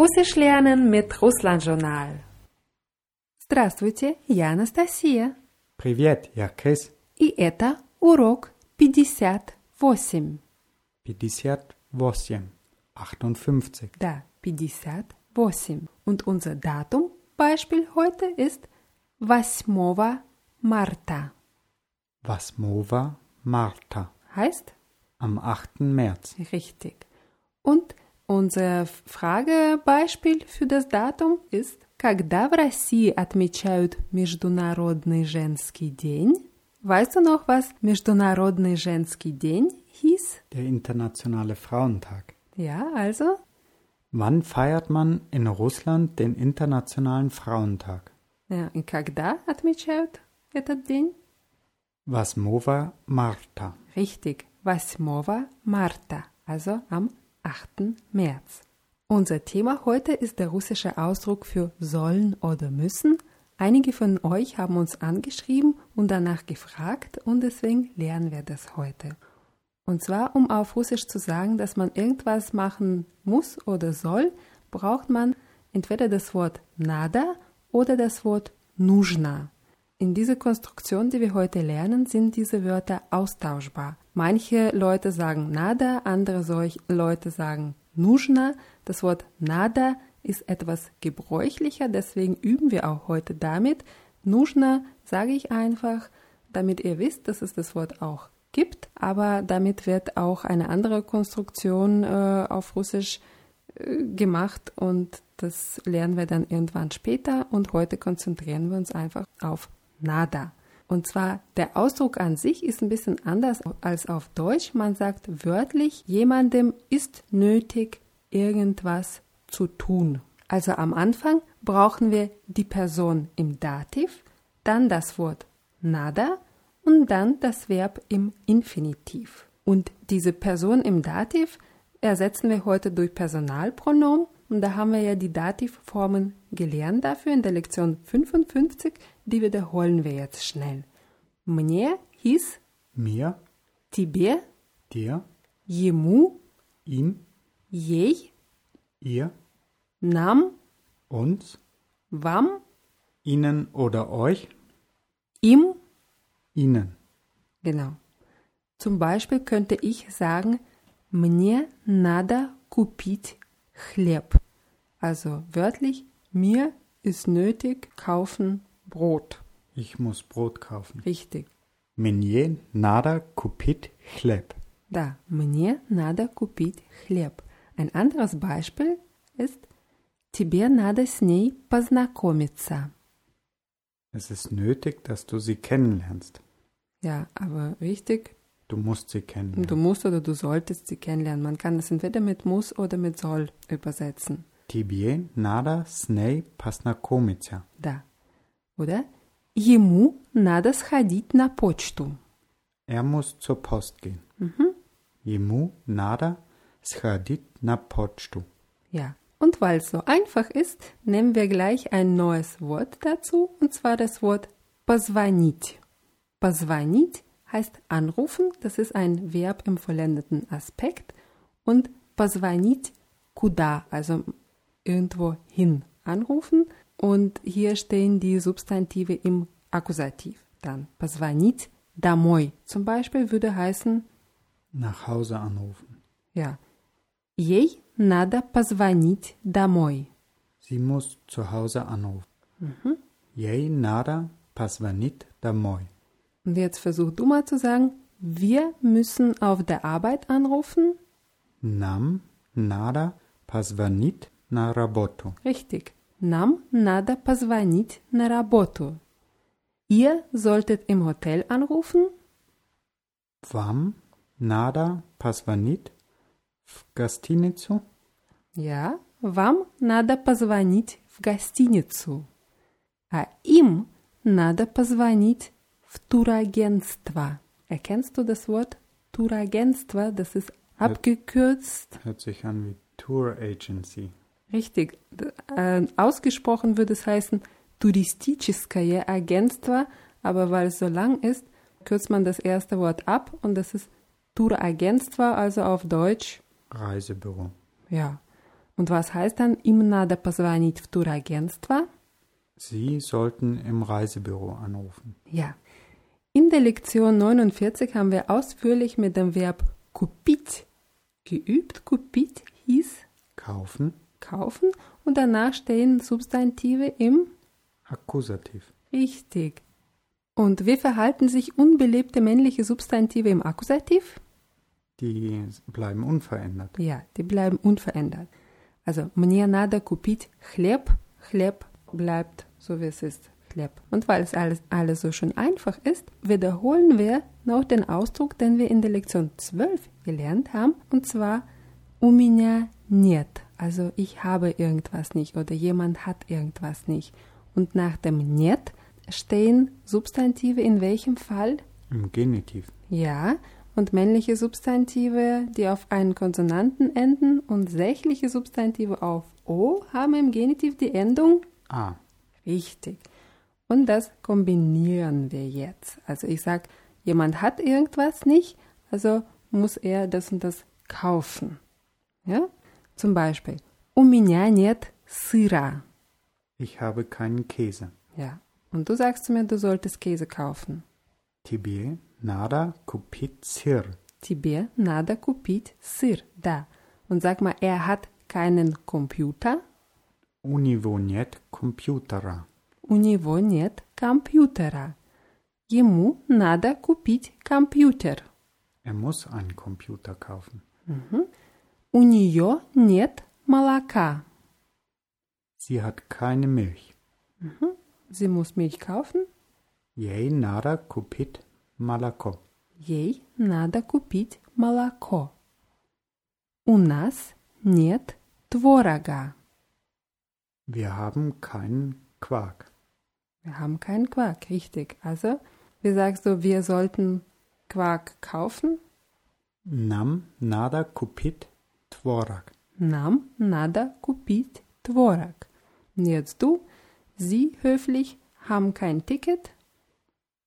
Russisch lernen mit Russland-Journal. Здравствуйте, я Анастасия. Привет, я Крис. И это урок 58. 58. 58. Да, 58. Und unser Datum Beispiel heute ist 8 Marta. Vasmova Marta. Heißt? Am 8. März. Richtig. Und unser Fragebeispiel für das Datum ist Когда в России отмечают Международный женский день? Weißt du noch, was Международный женский день hieß? Der Internationale Frauentag. Ja, also? Wann feiert man in Russland den Internationalen Frauentag? Ja, и когда отмечают этот день? Vasmova Marta. Richtig, 8 Marta, also am 8. März. Unser Thema heute ist der russische Ausdruck für sollen oder müssen. Einige von euch haben uns angeschrieben und danach gefragt und deswegen lernen wir das heute. Und zwar, um auf Russisch zu sagen, dass man irgendwas machen muss oder soll, braucht man entweder das Wort nada oder das Wort нужно. In dieser Konstruktion, die wir heute lernen, sind diese Wörter austauschbar. Manche Leute sagen nada, andere Leute sagen нужно. Das Wort nada ist etwas gebräuchlicher, deswegen üben wir auch heute damit. Нужно sage ich einfach, damit ihr wisst, dass es das Wort auch gibt, aber damit wird auch eine andere Konstruktion äh, auf Russisch äh, gemacht und das lernen wir dann irgendwann später und heute konzentrieren wir uns einfach auf nada. Und zwar der Ausdruck an sich ist ein bisschen anders als auf Deutsch. Man sagt wörtlich, jemandem ist nötig, irgendwas zu tun. Also am Anfang brauchen wir die Person im Dativ, dann das Wort nada und dann das Verb im Infinitiv. Und diese Person im Dativ ersetzen wir heute durch Personalpronomen und da haben wir ja die Dativformen gelernt dafür in der Lektion 55, die wiederholen wir jetzt schnell. Мне hieß Mir, тебе, dir, ему, ihm, ей, ihr, нам, uns, вам, ihnen oder euch, им. ihnen. Genau. Zum Beispiel könnte ich sagen, мне надо купить хлеб. Also wörtlich, mir ist nötig kaufen Brot. Ich muss Brot kaufen. Richtig. Мне надо купить хлеб. Да, мне надо купить хлеб. Ein anderes Beispiel ist Тебе надо с ней познакомиться. Es ist nötig, dass du sie kennenlernst. Ja, aber wichtig, Du musst sie kennenlernen. du musst oder du solltest sie kennenlernen. Man kann es entweder mit muss oder mit soll übersetzen. Тебе надо с ней познакомиться. Да. Oder Ему надо сходить на почту. Er muss zur Post gehen. Mhm. Ему надо сходить на почту. Ja. Und weil es so einfach ist, nehmen wir gleich ein neues Wort dazu, und zwar das Wort позвонить. Позвонить heißt anrufen, das ist ein Verb im vollendeten Aspekt, und позвонить куда, also irgendwo hin anrufen. Und hier stehen die Substantive im Akkusativ. Dann позвонить домой zum Beispiel würde heißen, Nach Hause anrufen. ja, ей надо позвонить домой. Sie muss zu Hause anrufen. Ей надо позвонить домой. Und jetzt versuch du mal zu sagen, wir müssen auf der Arbeit anrufen. Нам надо позвонить на работу. Richtig. Нам надо позвонить на работу. Ihr solltet im Hotel anrufen. Вам надо позвонить в гостиницу. Ja, вам надо позвонить в гостиницу. А им надо позвонить в турагентство. Erkennst du das Wort Turagentство? Das ist abgekürzt. Hört sich an wie Tour Agency. Richtig. D- Äh, ausgesprochen würde es heißen Туристическое агентство, aber weil es so lang ist, kürzt man das erste Wort ab und das ist Turagentство, also auf Deutsch, Reisebüro. ja. Und was heißt dann им надо позвонить в турагентство? Sie sollten im Reisebüro anrufen. Ja. In der Lektion 49 haben wir ausführlich mit dem Verb купить geübt. Купить hieß Kaufen, kaufen und danach stehen Substantive im Akkusativ. Richtig. Und wie verhalten sich unbelebte männliche Substantive im Akkusativ? Die bleiben unverändert. Ja, die bleiben unverändert. Also, мне надо купить хлеб. Хлеб bleibt so, wie es ist. Хлеб. Und weil es alles, alles so schön einfach ist, wiederholen wir noch den Ausdruck, den wir in der Lektion 12 gelernt haben, und zwar у меня нет. Also ich habe irgendwas nicht oder jemand hat irgendwas nicht. Und nach dem net stehen Substantive in welchem Fall? Im Genitiv. Ja, und männliche Substantive, die auf einen Konsonanten enden und sächliche Substantive auf O haben im Genitiv die Endung A. Richtig. Und das kombinieren wir jetzt. Also ich sage, jemand hat irgendwas nicht, also muss er das und das kaufen. Ja? Zum Beispiel, у меня нет сыра. Ich habe keinen Käse. Ja. Und du sagst zu mir, du solltest Käse kaufen. Тебе надо купить сыр. Тебе надо купить сыр. Да. Und sag mal, er hat keinen Computer. У него нет компьютера. У него нет компьютера. Ему надо купить компьютер. Er muss einen Computer kaufen. У нее нет молока. Sie hat keine Milch. Sie muss Milch kaufen. Ей надо купить молоко. Ей надо купить молоко. У нас нет творога. Wir haben keinen Quark. Wir haben keinen Quark, richtig. Also, wie sagst du, wir sollten Quark kaufen? Нам надо купить творог. Нам надо купить творог. Und jetzt du, Sie höflich haben kein Ticket.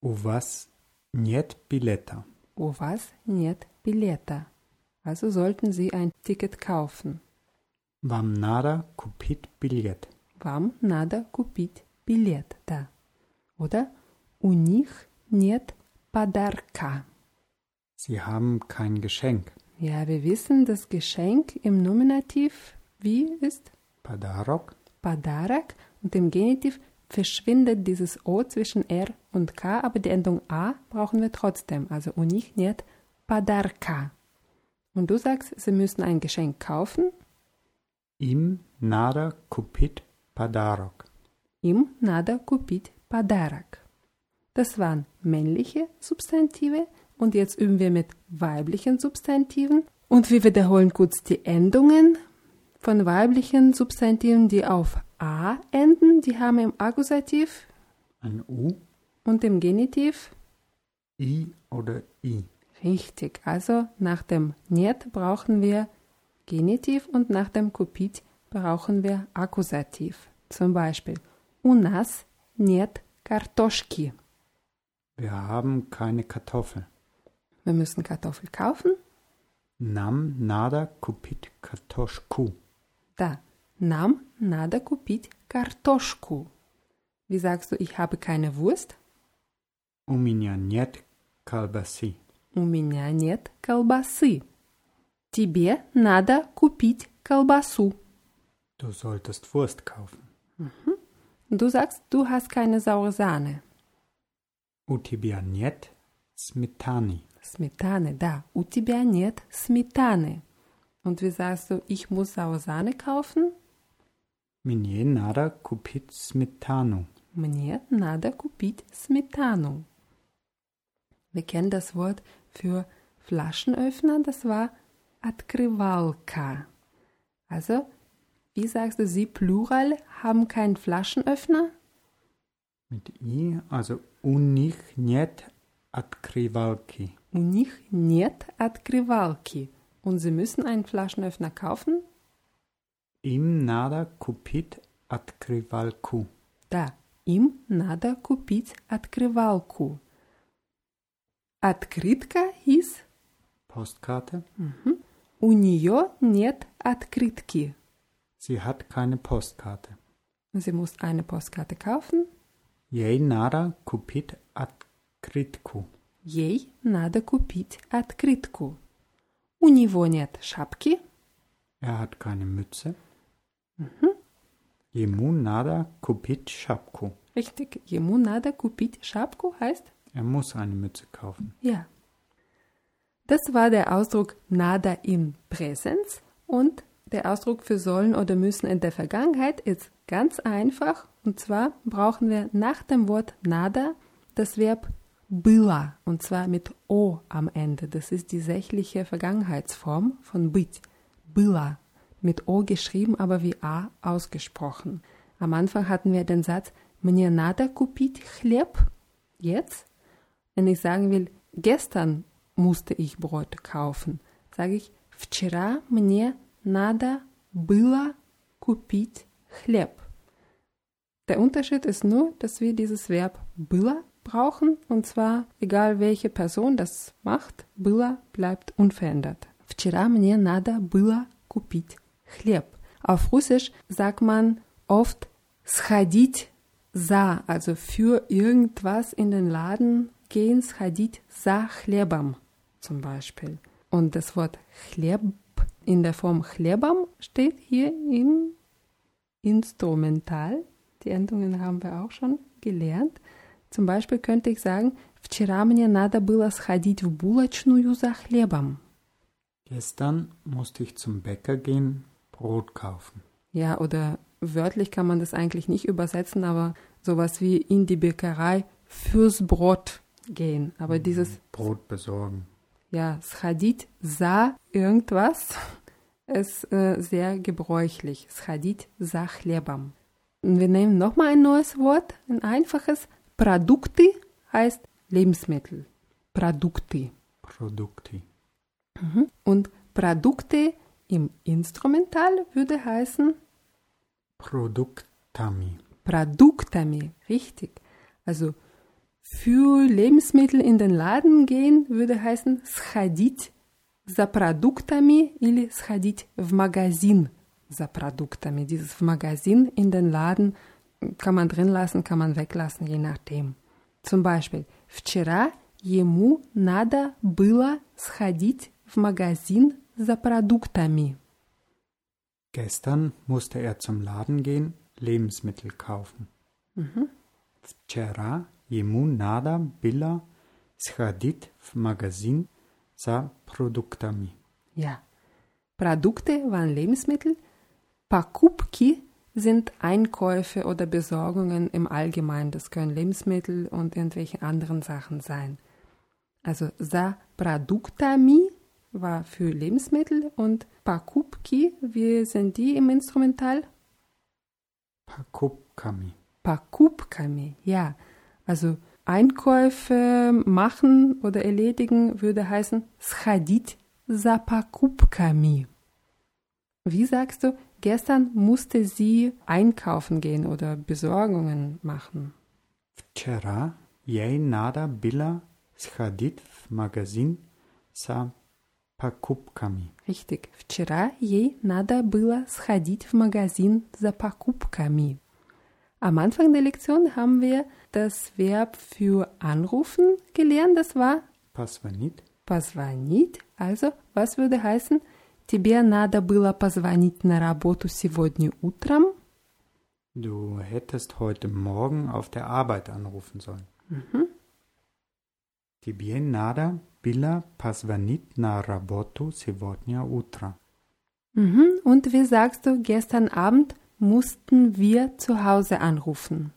У вас нет билета. У вас нет билета. Also sollten Sie ein Ticket kaufen. Вам надо купить билет. Вам надо купить билет, да. Oder у них нет подарка. Sie haben kein Geschenk. Ja, wir wissen, das Geschenk im Nominativ wie ist? Padarok. Padarak und im Genitiv verschwindet dieses O zwischen R und K, aber die Endung A brauchen wir trotzdem. Also unik nicht Padarka. Und du sagst, sie müssen ein Geschenk kaufen? Im nada kupit Padarok. Im nada kupit Padarok. Das waren männliche Substantive, und jetzt üben wir mit weiblichen Substantiven und wir wiederholen kurz die Endungen von weiblichen Substantiven, die auf A enden. Die haben im Akkusativ Ein U, und im Genitiv I oder I. richtig. Also nach dem нет brauchen wir Genitiv und nach dem Kupit brauchen wir Akkusativ. Zum Beispiel у нас нет картошки. Wir haben keine Kartoffel. Wir müssen Kartoffel kaufen. Нам надо купить картошку. Да, нам надо купить картошку. Wie sagst du, ich habe keine Wurst? У меня нет колбасы. У меня нет колбасы. Тебе надо купить колбасу. Du solltest Wurst kaufen. Du sagst, du hast keine saure Sahne. У тебя нет сметаны. Сметаны, да. У тебя нет сметаны. Und wie sagst du, ich muss saure Sahne kaufen? Мне надо купить сметану. Мне надо купить сметану. Wir kennen das Wort für Flaschenöffner, das war открывалка. Also, wie sagst du, sie plural haben keinen Flaschenöffner? Mit I, also у них нет открывалки. У них нет открывалки. Und sie müssen einen Flaschenöffner kaufen? Им надо купить открывалку. Да, им надо купить открывалку. Открытка hieß, Postkarte. у нее нет открытки. Sie hat keine Postkarte. Sie muss eine Postkarte kaufen. Ей надо купить открытку. Ей надо купить открытку. У него нет шапки. Er hat keine Mütze. Ему надо купить шапку. Richtig, ему надо купить шапку heißt Er muss eine Mütze kaufen. ja. Das war der Ausdruck nada im Präsens und der Ausdruck für sollen oder müssen in der Vergangenheit ist ganz einfach und zwar brauchen wir nach dem Wort nada das Verb было und zwar mit o am Ende. Das ist die sächliche Vergangenheitsform von быть. Было mit o geschrieben, aber wie a ausgesprochen. Am Anfang hatten wir den Satz Мне надо купить хлеб. Jetzt, wenn ich sagen will, gestern musste ich Brot kaufen, sage ich Вчера мне надо было купить хлеб. Der Unterschied ist nur, dass wir dieses Verb было brauchen und zwar egal welche Person das macht, было bleibt unverändert. Вчера мне надо было купить хлеб. Auf Russisch sagt man oft сходить за, also für irgendwas in den Laden gehen, сходить за хлебом zum Beispiel. Und das Wort хлеб in der Form хлебом steht hier im Instrumental. Die Endungen haben wir auch schon gelernt. Zum Beispiel könnte ich sagen, вчера мне надо было сходить в булочную за хлебом. Gestern musste ich zum Bäcker gehen, Brot kaufen. Ja, oder wörtlich kann man das eigentlich nicht übersetzen, aber sowas wie in die Bäckerei fürs Brot gehen. Aber dieses, Brot besorgen. ja, schodit za irgendwas ist äh, sehr gebräuchlich. Schodit za хлебом. Und wir nehmen nochmal ein neues Wort, ein einfaches. Produkte heißt Lebensmittel. Produkte. Produkte. Und Produkte im Instrumental würde heißen Produktami. Produktami, richtig. Also für Lebensmittel in den Laden gehen würde heißen сходить за продуктами или сходить в магазин за продуктами. Dieses в магазин in den Laden kann man drin lassen, kann man weglassen, je nachdem. Zum Beispiel, вчера ему надо было сходить в магазин за продуктами. Gestern musste er zum Laden gehen, Lebensmittel kaufen. Вчера ему надо было сходить в магазин за продуктами. Ja. Produkte waren Lebensmittel. Покупки sind Einkäufe oder Besorgungen im Allgemeinen. Das können Lebensmittel und irgendwelche anderen Sachen sein. Also za produktami war für Lebensmittel und pakupki, wie sind die im Instrumental? Pakupkami. Pakupkami, ja. Also Einkäufe machen oder erledigen würde heißen schadit za pakupkami. Wie sagst du, gestern musste sie einkaufen gehen oder Besorgungen machen? Вчера ей надо было сходить в магазин за покупками. Richtig. Вчера ей надо было сходить в магазин за покупками. Am Anfang der Lektion haben wir das Verb für anrufen gelernt. Das war Позвонить. позвонить. Also, was würde heißen? Тебе надо было позвонить на работу сегодня утром. Du hättest heute Morgen auf der Arbeit anrufen sollen. Тебе надо было позвонить на работу сегодня утром. Mhm. Und wie sagst du, gestern Abend mussten wir zu Hause anrufen.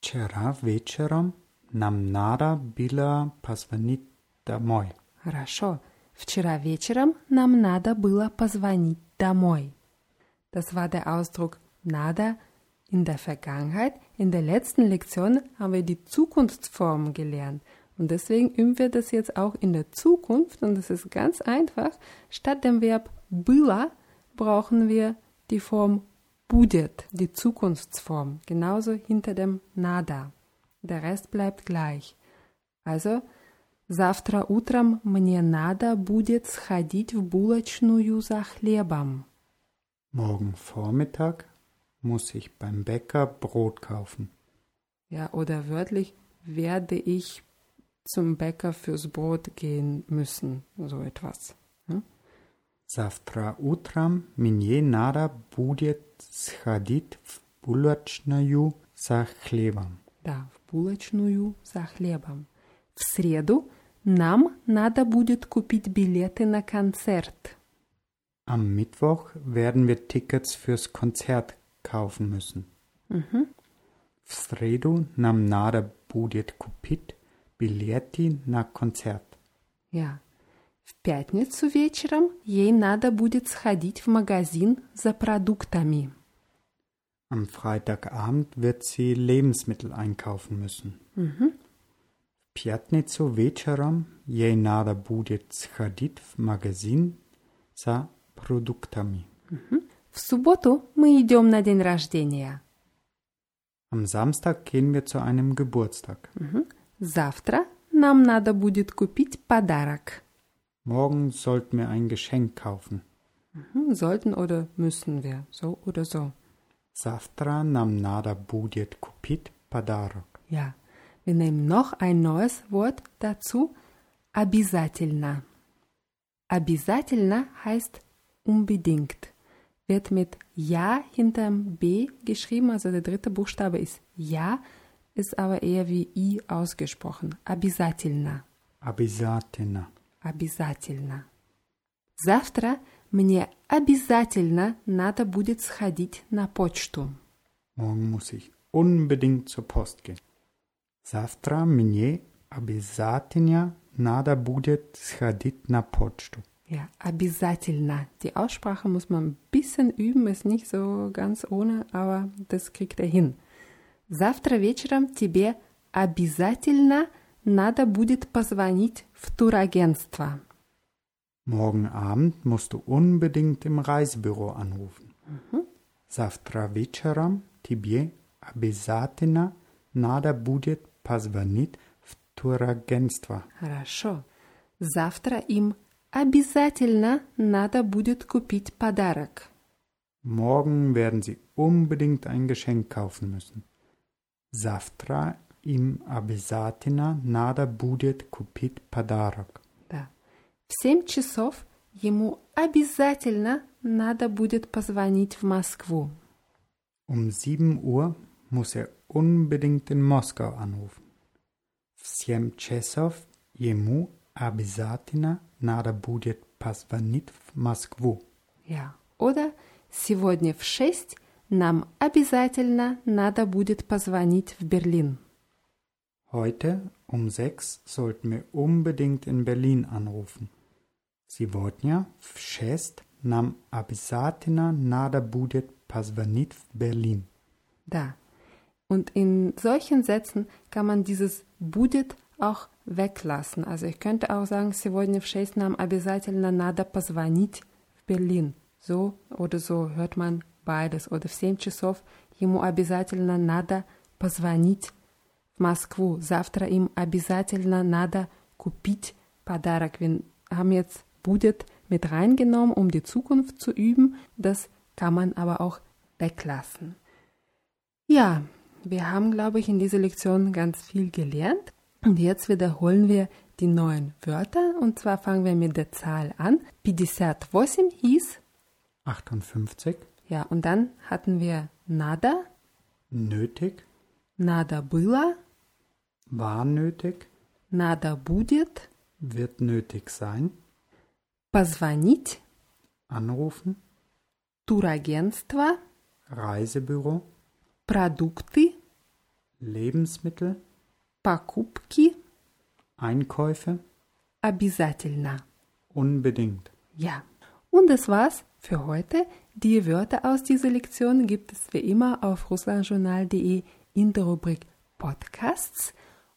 Вчера вечером нам надо было позвонить домой. Хорошо. Вчера вечером нам надо было позвонить домой. Das war der Ausdruck nada in der Vergangenheit. In der letzten Lektion haben wir die Zukunftsform gelernt. Und deswegen üben wir das jetzt auch in der Zukunft. Und das ist ganz einfach. Statt dem Verb было brauchen wir die Form будет, die Zukunftsform. Genauso hinter dem nada. Der Rest bleibt gleich. Also, завтра утром мне надо будет сходить в булочную за хлебом. Morgen Vormittag muss ich beim Bäcker Brot kaufen. Ja, oder wörtlich werde ich zum Bäcker fürs Brot gehen müssen, so etwas. Hm? Завтра утром мне надо будет сходить в булочную за хлебом. Да, в булочную за хлебом. В среду нам надо будет купить билеты на концерт. Am Mittwoch werden wir Tickets fürs Konzert kaufen müssen. Mhm. В среду нам надо будет купить билеты на концерт. Ja. В пятницу вечером ей надо будет сходить в магазин за продуктами. Am Freitagabend wird sie Lebensmittel einkaufen müssen. Mhm. В пятницу вечером ей надо будет сходить в магазин за продуктами. В субботу мы идем на день рождения. Am Samstag gehen wir zu einem Geburtstag. Завтра нам надо будет купить подарок. Morgen sollten wir ein Geschenk kaufen. Hm, Sollten oder müssen wir, so oder so. Завтра нам надо будет купить подарок. Ja, wir nehmen noch ein neues Wort dazu. Обязательно. Обязательно heißt unbedingt. Wird mit Ja hinterm B geschrieben, also der dritte Buchstabe ist Ja, ist aber eher wie I ausgesprochen. Обязательно. Обязательно. Обязательно. Завтра мне обязательно надо будет сходить на почту. Morgen muss ich unbedingt zur Post gehen. Завтра мне обязательно надо будет сходить на почту. Ja, обязательно. Die Aussprache muss man ein bisschen üben, ist nicht so ganz ohne, aber das kriegt er hin. Завтра вечером тебе обязательно надо будет позвонить в турагентство. Morgen Abend musst du unbedingt im Reisebüro anrufen. Завтра вечером тебе обязательно надо будет позвонить в турагентство. Хорошо. Завтра им обязательно надо будет купить подарок. Morgen werden sie unbedingt ein Geschenk kaufen müssen. Завтра им обязательно надо будет купить подарок. Да. В семь часов ему обязательно надо будет позвонить в Москву. Um 7 Uhr muss er unbedingt in Moskau anrufen. В 7 часов ему обязательно надо будет позвонить в Москву. Ja. Oder сегодня в шесть нам обязательно надо будет позвонить в Берлин. Heute um 6 sollten wir unbedingt in Berlin anrufen. Сегодня в 6 нам обязательно надо будет позвонить в Berlin. Da. Und in solchen Sätzen kann man dieses будет auch weglassen. Also ich könnte auch sagen, сегодня в шесть нам обязательно надо позвонить в Berlin. So oder so hört man beides. Oder в семь часов ему обязательно надо позвонить в Москву. Завтра им обязательно надо купить подарок. Wir haben jetzt будет mit reingenommen, um die Zukunft zu üben. Das kann man aber auch weglassen. Ja, wir haben, glaube ich, in dieser Lektion ganz viel gelernt. Und jetzt wiederholen wir die neuen Wörter. Und zwar fangen wir mit der Zahl an. 58 hieß, 58. ja, und dann hatten wir nada, Nötig, nada было, war nötig, nada будет, wird nötig sein, позвонить, anrufen, турагентство, Reisebüro, продукты, Lebensmittel, покупки, Einkäufe, обязательно. unbedingt. Ja, und das war's für heute. Die Wörter aus dieser Lektion gibt es wie immer auf russlandjournal.de in der Rubrik Podcasts.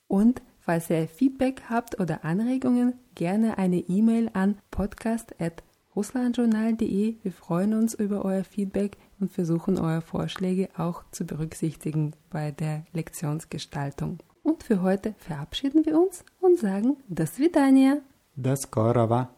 Und falls ihr Feedback habt oder Anregungen, gerne eine E-Mail an russlandjournal.de. Wir freuen uns über euer Feedback und versuchen eure Vorschläge auch zu berücksichtigen bei der Lektionsgestaltung. Und für heute verabschieden wir uns und sagen das Vidania. Das Korava.